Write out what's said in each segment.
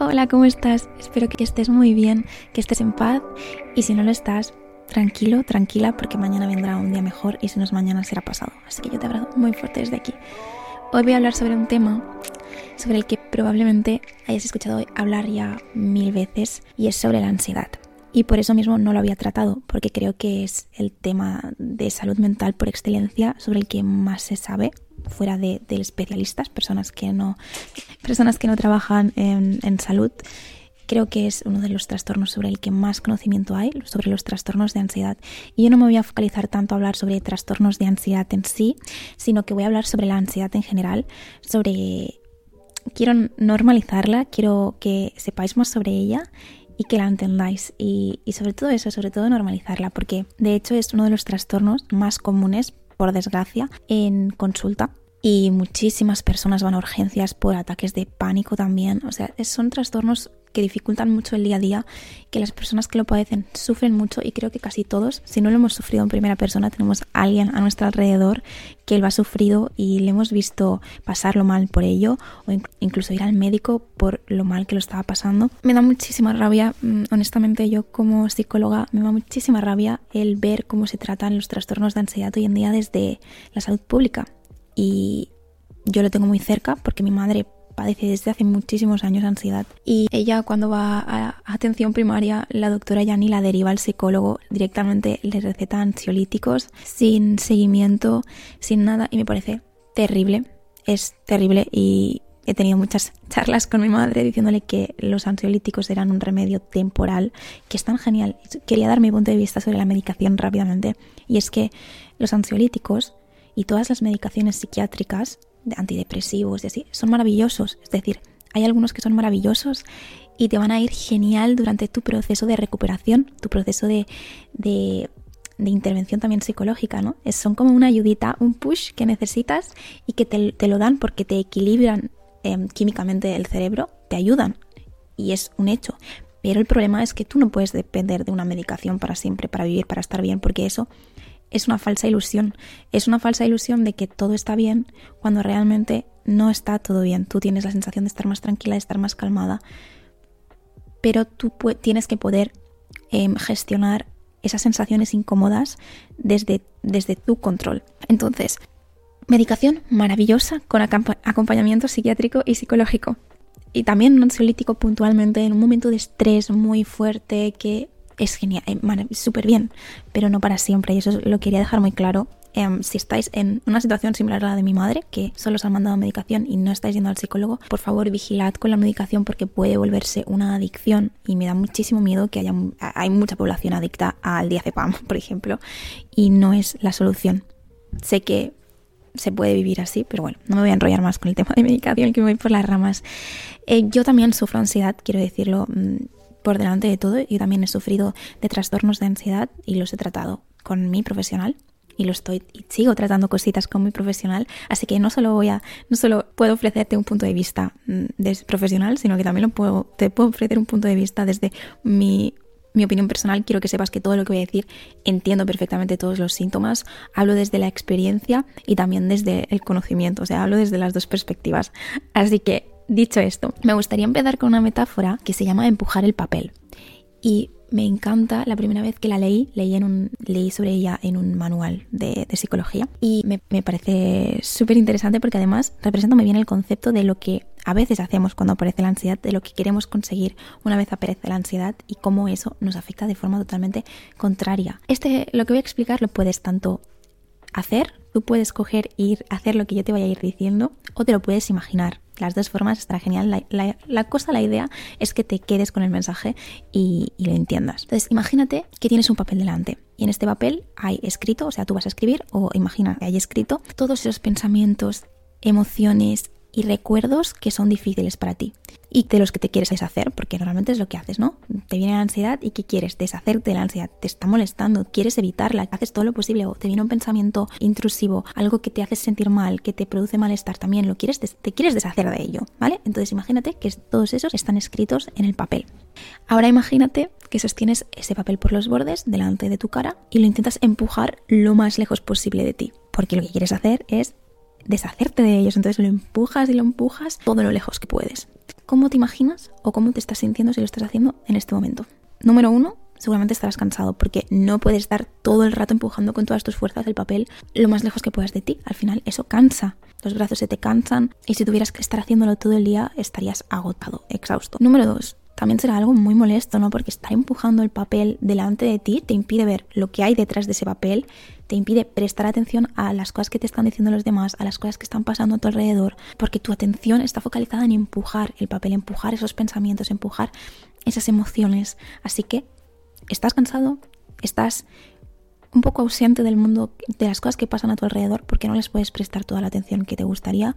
Hola, ¿cómo estás? Espero que estés muy bien, que estés en paz y si no lo estás, tranquilo, tranquila, porque mañana vendrá un día mejor y si no es mañana será pasado. Así que yo te abrazo muy fuerte desde aquí. Hoy voy a hablar sobre un tema sobre el que probablemente hayas escuchado hablar ya mil veces y es sobre la ansiedad. Y por eso mismo no lo había tratado, porque creo que es el tema de salud mental por excelencia sobre el que más se sabe fuera de, especialistas, personas que no, personas que no trabajan en, en salud. Creo que es uno de los trastornos sobre el que más conocimiento hay, sobre los trastornos de ansiedad. Y yo no me voy a focalizar tanto a hablar sobre trastornos de ansiedad en sí, sino que voy a hablar sobre la ansiedad en general, sobre... Quiero normalizarla, quiero que sepáis más sobre ella y que la entendáis. Y, y, sobre todo eso, sobre todo normalizarla, porque de hecho es uno de los trastornos más comunes por desgracia, en consulta. Y muchísimas personas van a urgencias por ataques de pánico también. O sea, son trastornos que dificultan mucho el día a día, que las personas que lo padecen sufren mucho y creo que casi todos, si no lo hemos sufrido en primera persona, tenemos a alguien a nuestro alrededor que lo ha sufrido y le hemos visto pasarlo mal por ello o incluso ir al médico por lo mal que lo estaba pasando. Me da muchísima rabia, mm, honestamente yo como psicóloga, me da muchísima rabia el ver cómo se tratan los trastornos de ansiedad hoy en día desde la salud pública. Y yo lo tengo muy cerca porque mi madre padece desde hace muchísimos años ansiedad. Y ella cuando va a atención primaria, la doctora ya la deriva al psicólogo, directamente le receta ansiolíticos sin seguimiento, sin nada. Y me parece terrible, es terrible y he tenido muchas charlas con mi madre diciéndole que los ansiolíticos eran un remedio temporal, que es tan genial. Quería dar mi punto de vista sobre la medicación rápidamente. Y es que los ansiolíticos y todas las medicaciones psiquiátricas antidepresivos y así, son maravillosos. Es decir, hay algunos que son maravillosos y te van a ir genial durante tu proceso de recuperación, tu proceso de, de, intervención también psicológica, ¿no? Es, son como una ayudita, un push que necesitas y que te, lo dan porque te equilibran em, químicamente el cerebro, te ayudan y es un hecho. Pero el problema es que tú no puedes depender de una medicación para siempre, para vivir, para estar bien, porque eso es una falsa ilusión. Es una falsa ilusión de que todo está bien cuando realmente no está todo bien. Tú tienes la sensación de estar más tranquila, de estar más calmada, pero tú tienes que poder em, gestionar esas sensaciones incómodas desde, desde tu control. Entonces, medicación maravillosa con acompañamiento psiquiátrico y psicológico. Y también un ansiolítico puntualmente en un momento de estrés muy fuerte que es genial, eh, súper bien, pero no para siempre. Y eso lo quería dejar muy claro. Em, si estáis en una situación similar a la de mi madre, que solo os han mandado medicación y no estáis yendo al psicólogo, por favor vigilad con la medicación porque puede volverse una adicción y me da muchísimo miedo que haya hay mucha población adicta al diazepam, por ejemplo, y no es la solución. Sé que se puede vivir así, pero bueno, no me voy a enrollar más con el tema de medicación, que me voy por las ramas. Eh, yo también sufro ansiedad, quiero decirlo. Mm, por delante de todo, yo también he sufrido de trastornos de ansiedad y los he tratado con mi profesional y lo estoy y sigo tratando cositas con mi profesional, así que no solo voy a no solo puedo ofrecerte un punto de vista mm, de profesional, sino que también puedo te puedo ofrecer un punto de vista desde mi mi opinión personal, quiero que sepas que todo lo que voy a decir entiendo perfectamente todos los síntomas, hablo desde la experiencia y también desde el conocimiento, o sea, hablo desde las dos perspectivas. Así que Dicho esto, me gustaría empezar con una metáfora que se llama empujar el papel. Y me encanta, la primera vez que la leí, leí, sobre ella en un manual de, psicología y me, me parece súper interesante porque además representa muy bien el concepto de lo que a veces hacemos cuando aparece la ansiedad, de lo que queremos conseguir una vez aparece la ansiedad y cómo eso nos afecta de forma totalmente contraria. Este, lo que voy a explicar lo puedes tanto hacer, tú puedes coger ir hacer lo que yo te vaya a ir diciendo o te lo puedes imaginar. Las dos formas estará genial. La, cosa, la idea es que te quedes con el mensaje y, y, lo entiendas. Entonces, imagínate que tienes un papel delante y en este papel hay escrito, o sea, tú vas a escribir o imagina que hay escrito todos esos pensamientos, emociones, y recuerdos que son difíciles para ti y de los que te quieres deshacer, porque normalmente es lo que haces, ¿no? Te viene la ansiedad y ¿qué quieres? Deshacerte de la ansiedad, te está molestando, quieres evitarla, haces todo lo posible o te viene un pensamiento intrusivo, algo que te hace sentir mal, que te produce malestar también, lo quieres, te quieres deshacer de ello, ¿vale? Entonces imagínate que todos esos están escritos en el papel. Ahora imagínate que sostienes ese papel por los bordes delante de tu cara y lo intentas empujar lo más lejos posible de ti, porque lo que quieres hacer es deshacerte de ellos. Entonces lo empujas y lo empujas todo lo lejos que puedes. ¿Cómo te imaginas o cómo te estás sintiendo si lo estás haciendo en este momento? Número uno, seguramente estarás cansado porque no puedes estar todo el rato empujando con todas tus fuerzas el papel lo más lejos que puedas de ti. Al final eso cansa. Los brazos se te cansan y si tuvieras que estar haciéndolo todo el día estarías agotado, exhausto. Número dos, también será algo muy molesto, ¿no? Porque estar empujando el papel delante de ti te impide ver lo que hay detrás de ese papel, te impide prestar atención a las cosas que te están diciendo los demás, a las cosas que están pasando a tu alrededor, porque tu atención está focalizada en empujar el papel, empujar esos pensamientos, empujar esas emociones. Así que, ¿estás cansado? ¿Estás un poco ausente del mundo, de las cosas que pasan a tu alrededor, porque no les puedes prestar toda la atención que te gustaría?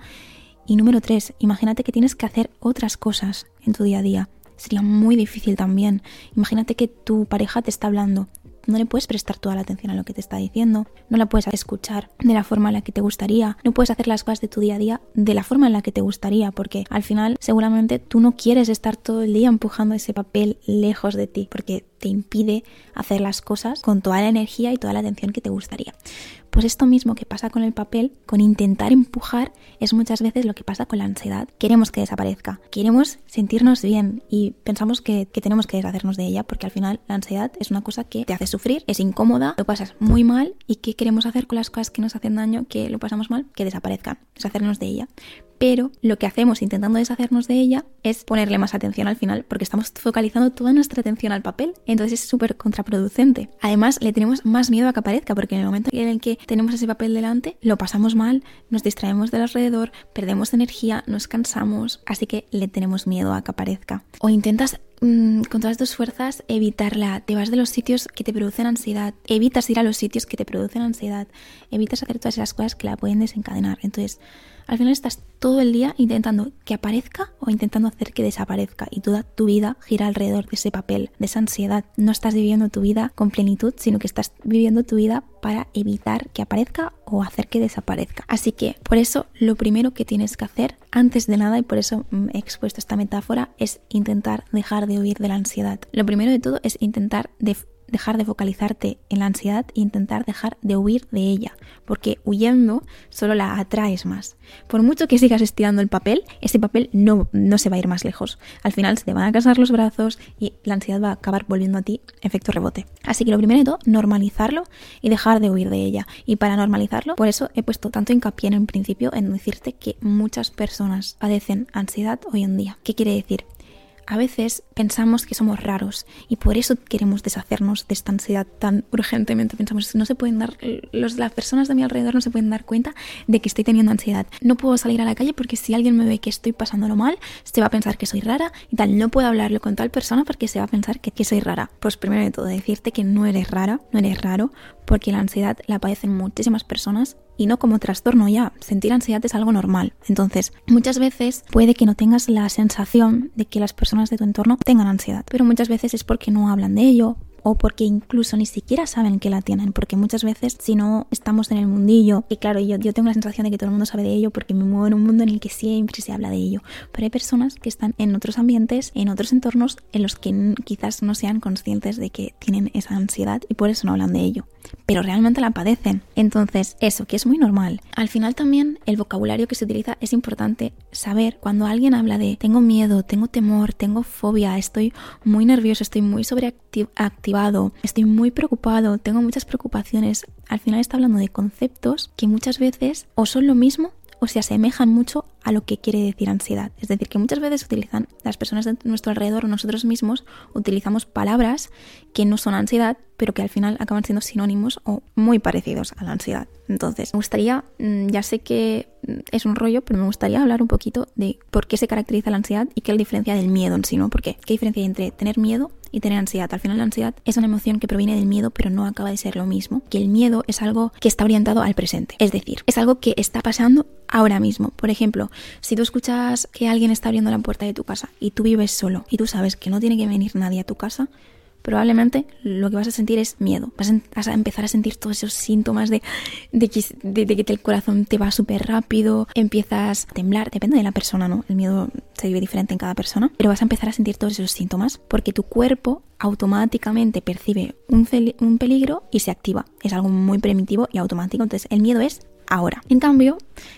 Y número tres, imagínate que tienes que hacer otras cosas en tu día a día sería muy difícil también. Imagínate que tu pareja te está hablando. No le puedes prestar toda la atención a lo que te está diciendo, no la puedes escuchar de la forma en la que te gustaría, no puedes hacer las cosas de tu día a día de la forma en la que te gustaría, porque al final seguramente tú no quieres estar todo el día empujando ese papel lejos de ti, porque te impide hacer las cosas con toda la energía y toda la atención que te gustaría. Pues esto mismo que pasa con el papel, con intentar empujar, es muchas veces lo que pasa con la ansiedad. Queremos que desaparezca, queremos sentirnos bien y pensamos que, tenemos que deshacernos de ella porque al final la ansiedad es una cosa que te hace sufrir, es incómoda, lo pasas muy mal y ¿qué queremos hacer con las cosas que nos hacen daño, que lo pasamos mal? Que desaparezcan, deshacernos de ella pero lo que hacemos intentando deshacernos de ella es ponerle más atención al final porque estamos focalizando toda nuestra atención al papel, entonces es súper contraproducente. Además, le tenemos más miedo a que aparezca porque en el momento en el que tenemos ese papel delante, lo pasamos mal, nos distraemos del alrededor, perdemos energía, nos cansamos, así que le tenemos miedo a que aparezca. O intentas mm, con todas tus fuerzas evitarla. Te vas de los sitios que te producen ansiedad. Evitas ir a los sitios que te producen ansiedad. Evitas hacer todas esas cosas que la pueden desencadenar. Entonces, al final estás todo el día intentando que aparezca o intentando hacer que desaparezca y toda tu vida gira alrededor de ese papel, de esa ansiedad. No estás viviendo tu vida con plenitud, sino que estás viviendo tu vida para evitar que aparezca o hacer que desaparezca. Así que por eso lo primero que tienes que hacer antes de nada, y por eso he expuesto esta metáfora, es intentar dejar de huir de la ansiedad. Lo primero de todo es intentar de dejar de focalizarte en la ansiedad e intentar dejar de huir de ella, porque huyendo solo la atraes más. Por mucho que sigas estirando el papel, ese papel no, no se va a ir más lejos. Al final se te van a casar los brazos y la ansiedad va a acabar volviendo a ti efecto rebote. Así que lo primero de todo, normalizarlo y dejar de huir de ella. Y para normalizarlo, por eso he puesto tanto hincapié en el principio en decirte que muchas personas padecen ansiedad hoy en día. ¿Qué quiere decir? A veces pensamos que somos raros y por eso queremos deshacernos de esta ansiedad tan urgentemente. Pensamos, no se pueden dar, los, las personas de mi alrededor no se pueden dar cuenta de que estoy teniendo ansiedad. No puedo salir a la calle porque si alguien me ve que estoy pasándolo mal, se va a pensar que soy rara y tal. No puedo hablarlo con tal persona porque se va a pensar que, que soy rara. Pues primero de todo, decirte que no eres rara, no eres raro, porque la ansiedad la padecen muchísimas personas y no como trastorno ya. Sentir ansiedad es algo normal. Entonces, muchas veces puede que no tengas la sensación de que las personas de tu entorno tengan ansiedad, pero muchas veces es porque no hablan de ello, o porque incluso ni siquiera saben que la tienen, porque muchas veces si no estamos en el mundillo, y claro, yo, yo tengo la sensación de que todo el mundo sabe de ello porque me muevo en un mundo en el que siempre se habla de ello, pero hay personas que están en otros ambientes, en otros entornos en los que quizás no sean conscientes de que tienen esa ansiedad y por eso no hablan de ello, pero realmente la padecen. Entonces, eso, que es muy normal. Al final también el vocabulario que se utiliza es importante saber cuando alguien habla de tengo miedo, tengo temor, tengo fobia, estoy muy nervioso, estoy muy sobreactivo, estoy muy preocupado, tengo muchas preocupaciones. Al final está hablando de conceptos que muchas veces o son lo mismo o se asemejan mucho a lo que quiere decir ansiedad. Es decir, que muchas veces utilizan las personas de nuestro alrededor o nosotros mismos utilizamos palabras que no son ansiedad, pero que al final acaban siendo sinónimos o muy parecidos a la ansiedad. Entonces, me gustaría, mm, ya sé que mm, es un rollo, pero me gustaría hablar un poquito de por qué se caracteriza la ansiedad y qué es la diferencia del miedo en sí, ¿no? ¿Por qué? ¿Qué diferencia hay entre tener miedo y tener ansiedad? Al final la ansiedad es una emoción que proviene del miedo, pero no acaba de ser lo mismo. Que el miedo es algo que está orientado al presente. Es decir, es algo que está pasando ahora mismo. Por ejemplo, si tú escuchas que alguien está abriendo la puerta de tu casa y tú vives solo y tú sabes que no tiene que venir nadie a tu casa, probablemente lo que vas a sentir es miedo. Vas a, empezar a sentir todos esos síntomas de, de, que, el corazón te va súper rápido, empiezas a temblar, depende de la persona, ¿no? El miedo se vive diferente en cada persona, pero vas a empezar a sentir todos esos síntomas porque tu cuerpo automáticamente percibe un, un peligro y se activa. Es algo muy primitivo y automático. Entonces el miedo es ahora. En cambio,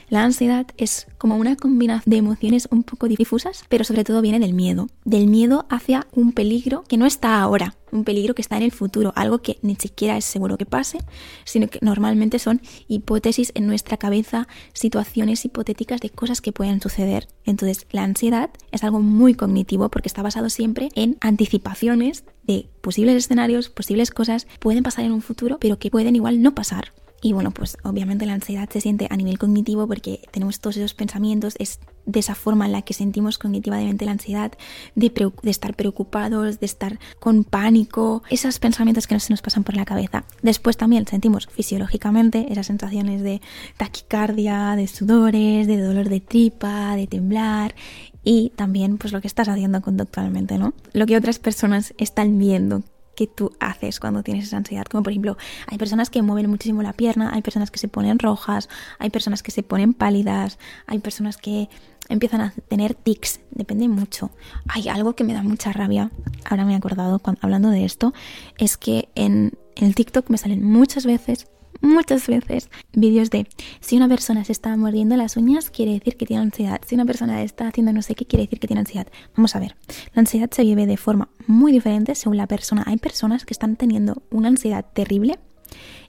la ansiedad es como una combinación de emociones un poco difusas, pero sobre todo viene del miedo, del miedo hacia un peligro que no está ahora, un peligro que está en el futuro, algo que ni siquiera es seguro que pase, sino que normalmente son hipótesis en nuestra cabeza, situaciones hipotéticas de cosas que pueden suceder. Entonces, la ansiedad es algo muy cognitivo porque está basado siempre en anticipaciones de posibles escenarios, posibles cosas, pueden pasar en un futuro, pero que pueden igual no pasar. Y bueno, pues obviamente la ansiedad se siente a nivel cognitivo porque tenemos todos esos pensamientos, es de esa forma en la que sentimos cognitivamente la ansiedad, de, estar preocupados, de estar con pánico, esos pensamientos que no se nos pasan por la cabeza. Después también sentimos fisiológicamente esas sensaciones de taquicardia, de sudores, de dolor de tripa, de temblar y también pues lo que estás haciendo conductualmente, ¿no? Lo que otras personas están viendo que tú haces cuando tienes esa ansiedad. Como por ejemplo, hay personas que mueven muchísimo la pierna, hay personas que se ponen rojas, hay personas que se ponen pálidas, hay personas que empiezan a tener tics, depende mucho. Hay algo que me da mucha rabia, ahora me he acordado cuando, hablando de esto, es que en el TikTok me salen muchas veces muchas veces vídeos de si una persona se está mordiendo las uñas quiere decir que tiene ansiedad, si una persona está haciendo no sé qué quiere decir que tiene ansiedad. Vamos a ver, la ansiedad se vive de forma muy diferente según la persona. Hay personas que están teniendo una ansiedad terrible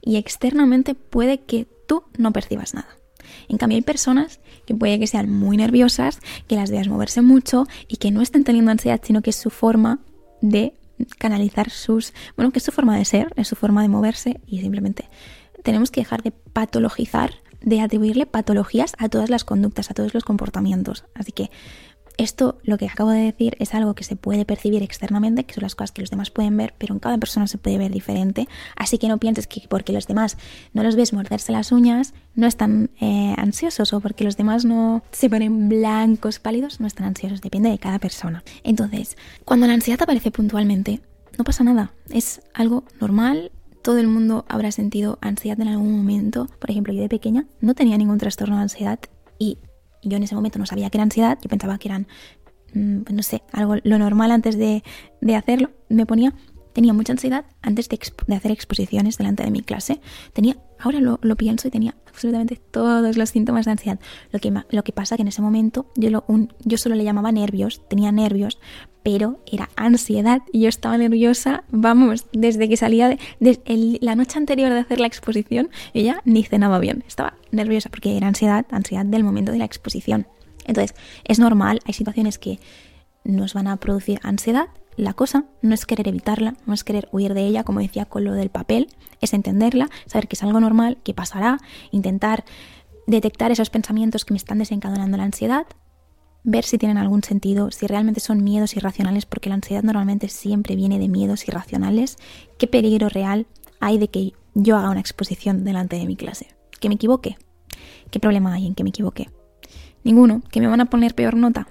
y externamente puede que tú no percibas nada. En cambio, hay personas que puede que sean muy nerviosas, que las veas moverse mucho y que no estén teniendo ansiedad, sino que es su forma de canalizar sus, bueno, que es su forma de ser, es su forma de moverse y simplemente tenemos que dejar de patologizar, de atribuirle patologías a todas las conductas, a todos los comportamientos. Así que esto, lo que acabo de decir, es algo que se puede percibir externamente, que son las cosas que los demás pueden ver, pero en cada persona se puede ver diferente. Así que no pienses que porque los demás no los ves morderse las uñas, no están eh, ansiosos, o porque los demás no se ponen blancos, pálidos, no están ansiosos. Depende de cada persona. Entonces, cuando la ansiedad aparece puntualmente, no pasa nada. Es algo normal, todo el mundo habrá sentido ansiedad en algún momento. Por ejemplo, yo de pequeña no tenía ningún trastorno de ansiedad y yo en ese momento no sabía que era ansiedad, yo pensaba que eran, mm, pues no sé, algo lo normal antes de, de hacerlo. Me ponía tenía mucha ansiedad antes de, hacer exposiciones delante de mi clase. Tenía, ahora lo, pienso y tenía absolutamente todos los síntomas de ansiedad. Lo que, lo que pasa que en ese momento yo, lo, yo solo le llamaba nervios, tenía nervios, pero era ansiedad y yo estaba nerviosa, vamos, desde que salía de, la noche anterior de hacer la exposición, ya ni cenaba bien, estaba nerviosa porque era ansiedad, ansiedad del momento de la exposición. Entonces, es normal, hay situaciones que nos van a producir ansiedad la cosa no es querer evitarla, no es querer huir de ella, como decía con lo del papel, es entenderla, saber que es algo normal, que pasará, intentar detectar esos pensamientos que me están desencadenando la ansiedad, ver si tienen algún sentido, si realmente son miedos irracionales, porque la ansiedad normalmente siempre viene de miedos irracionales, qué peligro real hay de que yo haga una exposición delante de mi clase, que me equivoque, qué problema hay en que me equivoque, ninguno, que me van a poner peor nota,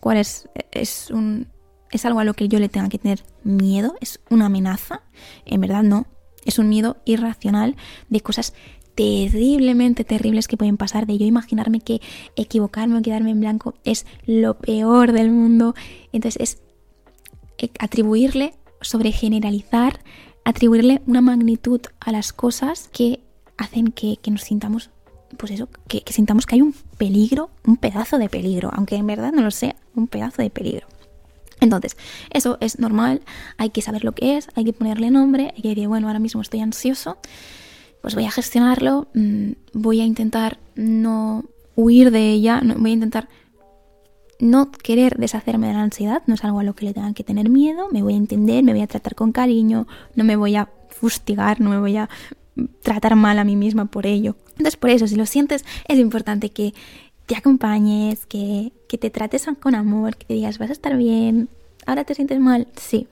cuál es, es un, es algo a lo que yo le tenga que tener miedo, es una amenaza, en verdad no, es un miedo irracional de cosas terriblemente terribles que pueden pasar, de yo imaginarme que equivocarme o quedarme en blanco es lo peor del mundo. Entonces es eh, atribuirle, sobre generalizar, atribuirle una magnitud a las cosas que hacen que, nos sintamos, pues eso, que, que sintamos que hay un peligro, un pedazo de peligro, aunque en verdad no lo sea, un pedazo de peligro. Entonces, eso es normal, hay que saber lo que es, hay que ponerle nombre, hay que decir, bueno, ahora mismo estoy ansioso, pues voy a gestionarlo, mm, voy a intentar no huir de ella, voy a intentar no querer deshacerme de la ansiedad, no es algo a lo que le tengan que tener miedo, me voy a entender, me voy a tratar con cariño, no me voy a fustigar, no me voy a tratar mal a mí misma por ello. Entonces, por eso, si lo sientes, es importante que te acompañes, que, que te trates con amor, que te digas, vas a estar bien, ahora te sientes mal, sí,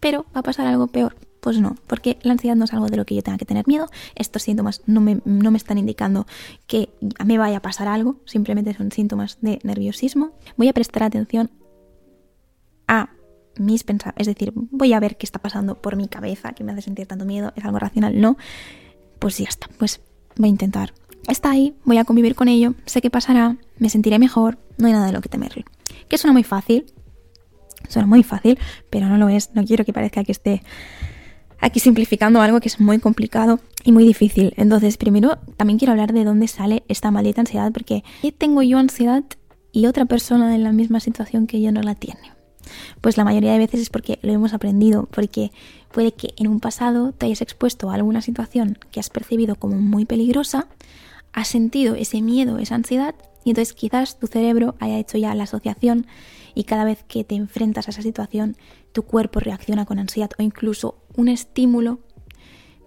pero va a pasar algo peor. Pues no, porque la ansiedad no es algo de lo que yo tenga que tener miedo. Estos síntomas no me, no me están indicando que me vaya a pasar algo, simplemente son síntomas de nerviosismo. Voy a prestar atención a mis pensamientos, es decir, voy a ver qué está pasando por mi cabeza, que me hace sentir tanto miedo, es algo racional, no. Pues ya está, pues voy a intentar está ahí, voy a convivir con ello, sé qué pasará, me sentiré mejor, no hay nada de lo que temerle. Que suena muy fácil, suena muy fácil, pero no lo es, no quiero que parezca que esté aquí simplificando algo que es muy complicado y muy difícil. Entonces, primero también quiero hablar de dónde sale esta maldita ansiedad, porque tengo yo ansiedad y otra persona en la misma situación que yo no la tiene? Pues la mayoría de veces es porque lo hemos aprendido, porque puede que en un pasado te hayas expuesto a alguna situación que has percibido como muy peligrosa, has sentido ese miedo, esa ansiedad, y entonces quizás tu cerebro haya hecho ya la asociación y cada vez que te enfrentas a esa situación, tu cuerpo reacciona con ansiedad o incluso un estímulo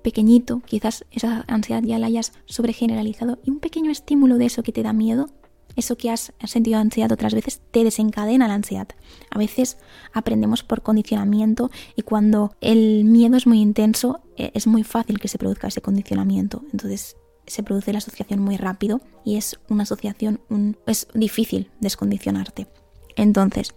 pequeñito, quizás esa ansiedad ya la hayas sobregeneralizado y un pequeño estímulo de eso que te da miedo eso que has sentido ansiedad otras veces te desencadena la ansiedad. A veces aprendemos por condicionamiento y cuando el miedo es muy intenso e, es muy fácil que se produzca ese condicionamiento. Entonces se produce la asociación muy rápido y es una asociación, es difícil descondicionarte. Entonces,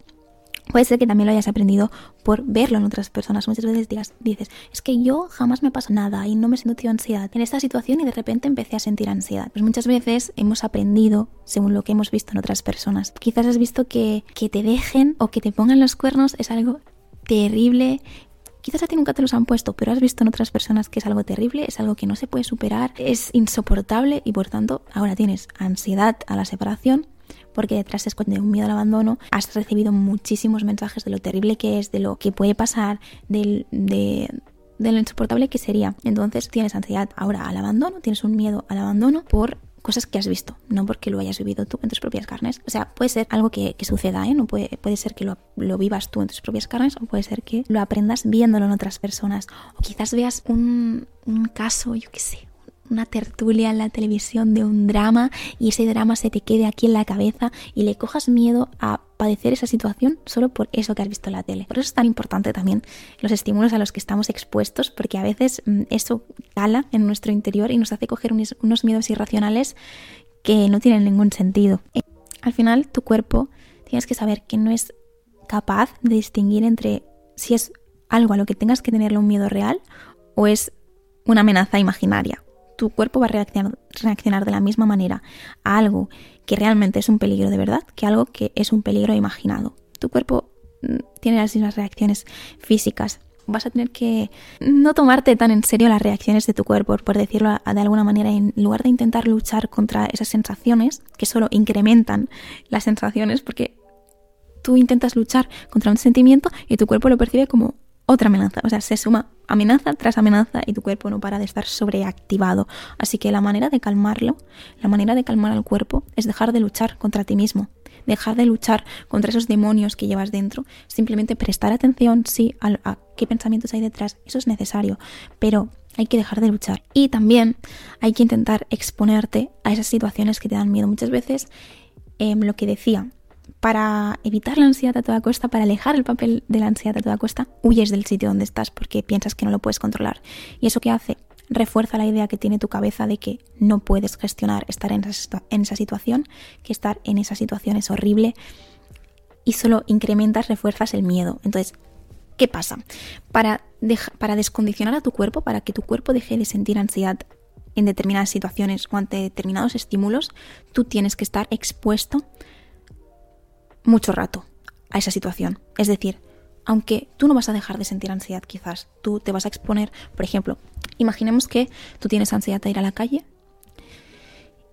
Puede ser que también lo hayas aprendido por verlo en otras personas. Muchas veces digas, dices, es que yo jamás me pasa nada y no me siento ansiedad en esta situación y de repente empecé a sentir ansiedad. Pues muchas veces hemos aprendido según lo que hemos visto en otras personas. Quizás has visto que, que te dejen o que te pongan los cuernos es algo terrible, Quizás a ti nunca te los han puesto, pero has visto en otras personas que es algo terrible, es algo que no se puede superar, es insoportable y por tanto ahora tienes ansiedad a la separación porque detrás es de un miedo al abandono has recibido muchísimos mensajes de lo terrible que es, de lo que puede pasar, de, lo insoportable que sería. Entonces tienes ansiedad ahora al abandono, tienes un miedo al abandono por cosas que has visto, no porque lo hayas vivido tú en tus propias carnes. O sea, puede ser algo que, suceda, ¿eh? No puede, puede ser que lo, lo, vivas tú en tus propias carnes o puede ser que lo aprendas viéndolo en otras personas. O quizás veas un, un caso, yo qué sé, una tertulia en la televisión de un drama y ese drama se te quede aquí en la cabeza y le cojas miedo a padecer esa situación solo por eso que has visto en la tele. Por eso es tan importante también los estímulos a los que estamos expuestos, porque a veces mm, eso cala en nuestro interior y nos hace coger unos miedos irracionales que no tienen ningún sentido. Eh, al final, tu cuerpo tienes que saber que no es capaz de distinguir entre si es algo a lo que tengas que tenerle un miedo real o es una amenaza imaginaria tu cuerpo va a reaccionar, de la misma manera a algo que realmente es un peligro de verdad que algo que es un peligro imaginado. Tu cuerpo mm, tiene las mismas reacciones físicas. Vas a tener que no tomarte tan en serio las reacciones de tu cuerpo, por decirlo de alguna manera, en lugar de intentar luchar contra esas sensaciones que solo incrementan las sensaciones, porque tú intentas luchar contra un sentimiento y tu cuerpo lo percibe como otra amenaza. O sea, se suma amenaza tras amenaza y tu cuerpo no para de estar sobreactivado. Así que la manera de calmarlo, la manera de calmar al cuerpo es dejar de luchar contra ti mismo, dejar de luchar contra esos demonios que llevas dentro, simplemente prestar atención, sí, a, qué pensamientos hay detrás, eso es necesario, pero hay que dejar de luchar. Y también hay que intentar exponerte a esas situaciones que te dan miedo. Muchas veces, em, lo que decía, para evitar la ansiedad a toda costa, para alejar el papel de la ansiedad a toda costa, huyes del sitio donde estás porque piensas que no lo puedes controlar. ¿Y eso qué hace? Refuerza la idea que tiene tu cabeza de que no puedes gestionar estar en esa, situación, que estar en esa situación es horrible y solo incrementas, refuerzas el miedo. Entonces, ¿qué pasa? Para, para descondicionar a tu cuerpo, para que tu cuerpo deje de sentir ansiedad en determinadas situaciones o ante determinados estímulos, tú tienes que estar expuesto mucho rato a esa situación. Es decir, aunque tú no vas a dejar de sentir ansiedad quizás, tú te vas a exponer, por ejemplo, imaginemos que tú tienes ansiedad de ir a la calle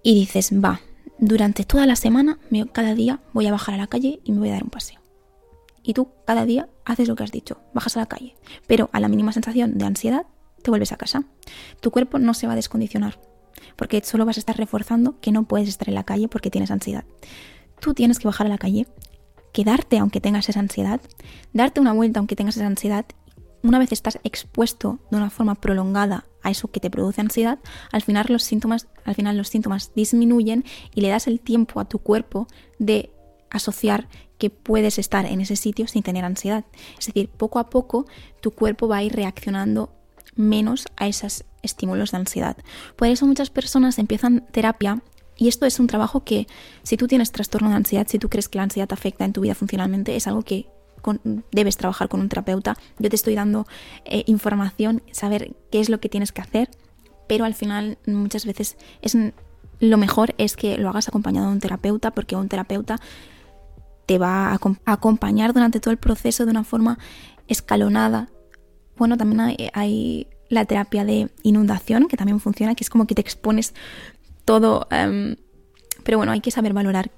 y dices, va, durante toda la semana, cada día voy a bajar a la calle y me voy a dar un paseo. Y tú cada día haces lo que has dicho, bajas a la calle, pero a la mínima sensación de ansiedad te vuelves a casa. Tu cuerpo no se va a descondicionar, porque solo vas a estar reforzando que no puedes estar en la calle porque tienes ansiedad tú tienes que bajar a la calle, quedarte aunque tengas esa ansiedad, darte una vuelta aunque tengas esa ansiedad. Una vez estás expuesto de una forma prolongada a eso que te produce ansiedad, al final los síntomas, al final los síntomas disminuyen y le das el tiempo a tu cuerpo de asociar que puedes estar en ese sitio sin tener ansiedad. Es decir, poco a poco tu cuerpo va a ir reaccionando menos a esos estímulos de ansiedad. Por eso muchas personas empiezan terapia y esto es un trabajo que, si tú tienes trastorno de ansiedad, si tú crees que la ansiedad afecta en tu vida funcionalmente, es algo que debes trabajar con un terapeuta. Yo te estoy dando eh, información, saber qué es lo que tienes que hacer, pero al final muchas veces es lo mejor es que lo hagas acompañado de un terapeuta, porque un terapeuta te va a acompañar durante todo el proceso de una forma escalonada, Bueno, también hay, la terapia de inundación, que también funciona, que es como que te expones todo. Em, pero bueno, hay que saber valorar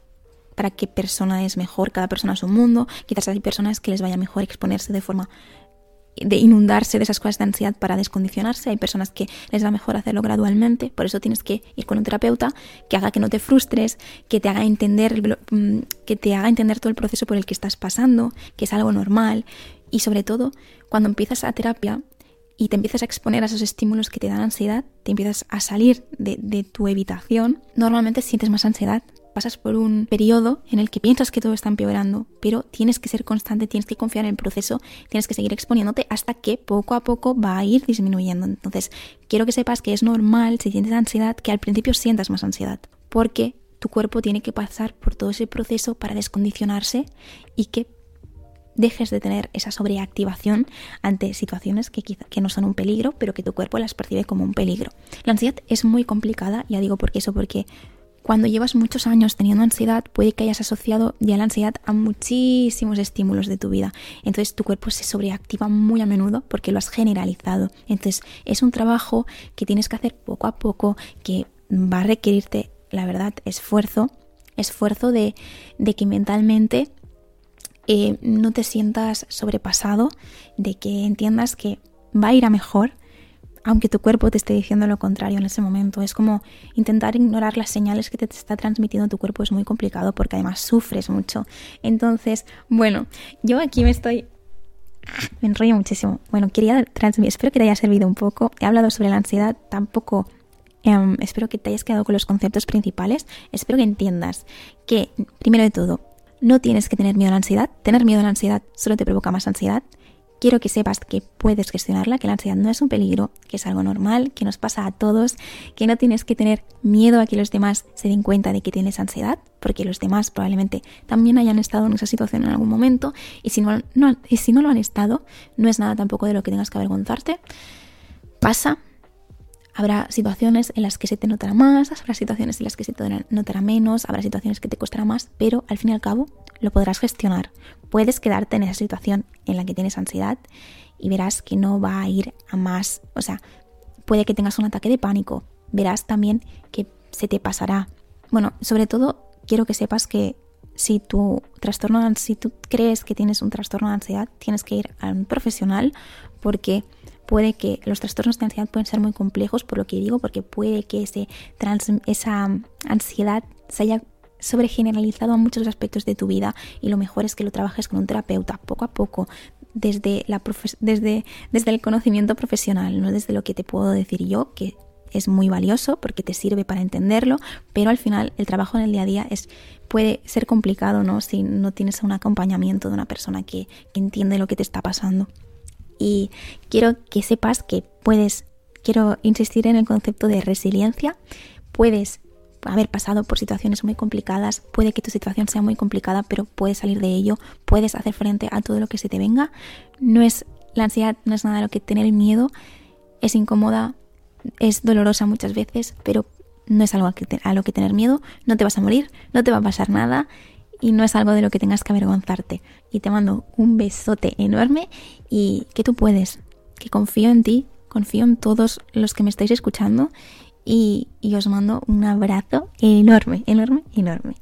para qué persona es mejor, cada persona es un mundo. Quizás hay personas que les vaya mejor exponerse de forma de inundarse de esas cosas de ansiedad para descondicionarse. Hay personas que les va mejor hacerlo gradualmente, por eso tienes que ir con un terapeuta que haga que no te frustres, que te haga entender, mm, que te haga entender todo el proceso por el que estás pasando, que es algo normal. Y sobre todo, cuando empiezas a terapia y te empiezas a exponer a esos estímulos que te dan ansiedad, te empiezas a salir de, de tu evitación, normalmente sientes más ansiedad, pasas por un periodo en el que piensas que todo está empeorando, pero tienes que ser constante, tienes que confiar en el proceso, tienes que seguir exponiéndote hasta que poco a poco va a ir disminuyendo. Entonces, quiero que sepas que es normal si tienes ansiedad que al principio sientas más ansiedad, porque tu cuerpo tiene que pasar por todo ese proceso para descondicionarse y que dejes de tener esa sobreactivación ante situaciones que, quizá, que no son un peligro, pero que tu cuerpo las percibe como un peligro. La ansiedad es muy complicada, ya digo por eso, porque cuando llevas muchos años teniendo ansiedad, puede que hayas asociado ya la ansiedad a muchísimos estímulos de tu vida. Entonces tu cuerpo se sobreactiva muy a menudo porque lo has generalizado. Entonces es un trabajo que tienes que hacer poco a poco, que va a requerirte, la verdad, esfuerzo, esfuerzo de, de que mentalmente eh, no te sientas sobrepasado, de que entiendas que va a ir a mejor, aunque tu cuerpo te esté diciendo lo contrario en ese momento. Es como intentar ignorar las señales que te está transmitiendo tu cuerpo es muy complicado porque además sufres mucho. Entonces, bueno, yo aquí me estoy... Me enrollo muchísimo. Bueno, quería transmitir, espero que te haya servido un poco. He hablado sobre la ansiedad, tampoco... Em, espero que te hayas quedado con los conceptos principales. Espero que entiendas que, primero de todo, no tienes que tener miedo a la ansiedad. Tener miedo a la ansiedad solo te provoca más ansiedad. Quiero que sepas que puedes gestionarla, que la ansiedad no es un peligro, que es algo normal, que nos pasa a todos, que no tienes que tener miedo a que los demás se den cuenta de que tienes ansiedad, porque los demás probablemente también hayan estado en esa situación en algún momento, y si no, y si no lo han estado, no es nada tampoco de lo que tengas que avergonzarte. Pasa, Habrá situaciones en las que se te notará más, habrá situaciones en las que se te notará menos, habrá situaciones que te costará más, pero al fin y al cabo lo podrás gestionar. Puedes quedarte en esa situación en la que tienes ansiedad y verás que no va a ir a más. O sea, puede que tengas un ataque de pánico. Verás también que se te pasará. Bueno, sobre todo quiero que sepas que si tu trastorno, si tú crees que tienes un trastorno de ansiedad, tienes que ir a un profesional porque puede que los trastornos de ansiedad pueden ser muy complejos, por lo que digo, porque puede que ese esa ansiedad se haya sobregeneralizado a muchos aspectos de tu vida y lo mejor es que lo trabajes con un terapeuta poco a poco, desde, la desde, desde el conocimiento profesional, no desde lo que te puedo decir yo, que es muy valioso porque te sirve para entenderlo, pero al final el trabajo en el día a día es, puede ser complicado ¿no? si no tienes un acompañamiento de una persona que entiende lo que te está pasando y quiero que sepas que puedes, quiero insistir en el concepto de resiliencia, puedes haber pasado por situaciones muy complicadas, puede que tu situación sea muy complicada, pero puedes salir de ello, puedes hacer frente a todo lo que se te venga. No es la ansiedad no es nada de lo que tener miedo, es incómoda, es dolorosa muchas veces, pero no es algo a, a lo que tener miedo, no te vas a morir, no te va a pasar nada y no es algo de lo que tengas que avergonzarte. Y te mando un besote enorme y que tú puedes, que confío en ti, confío en todos los que me estáis escuchando y, y os mando un abrazo enorme, enorme, enorme.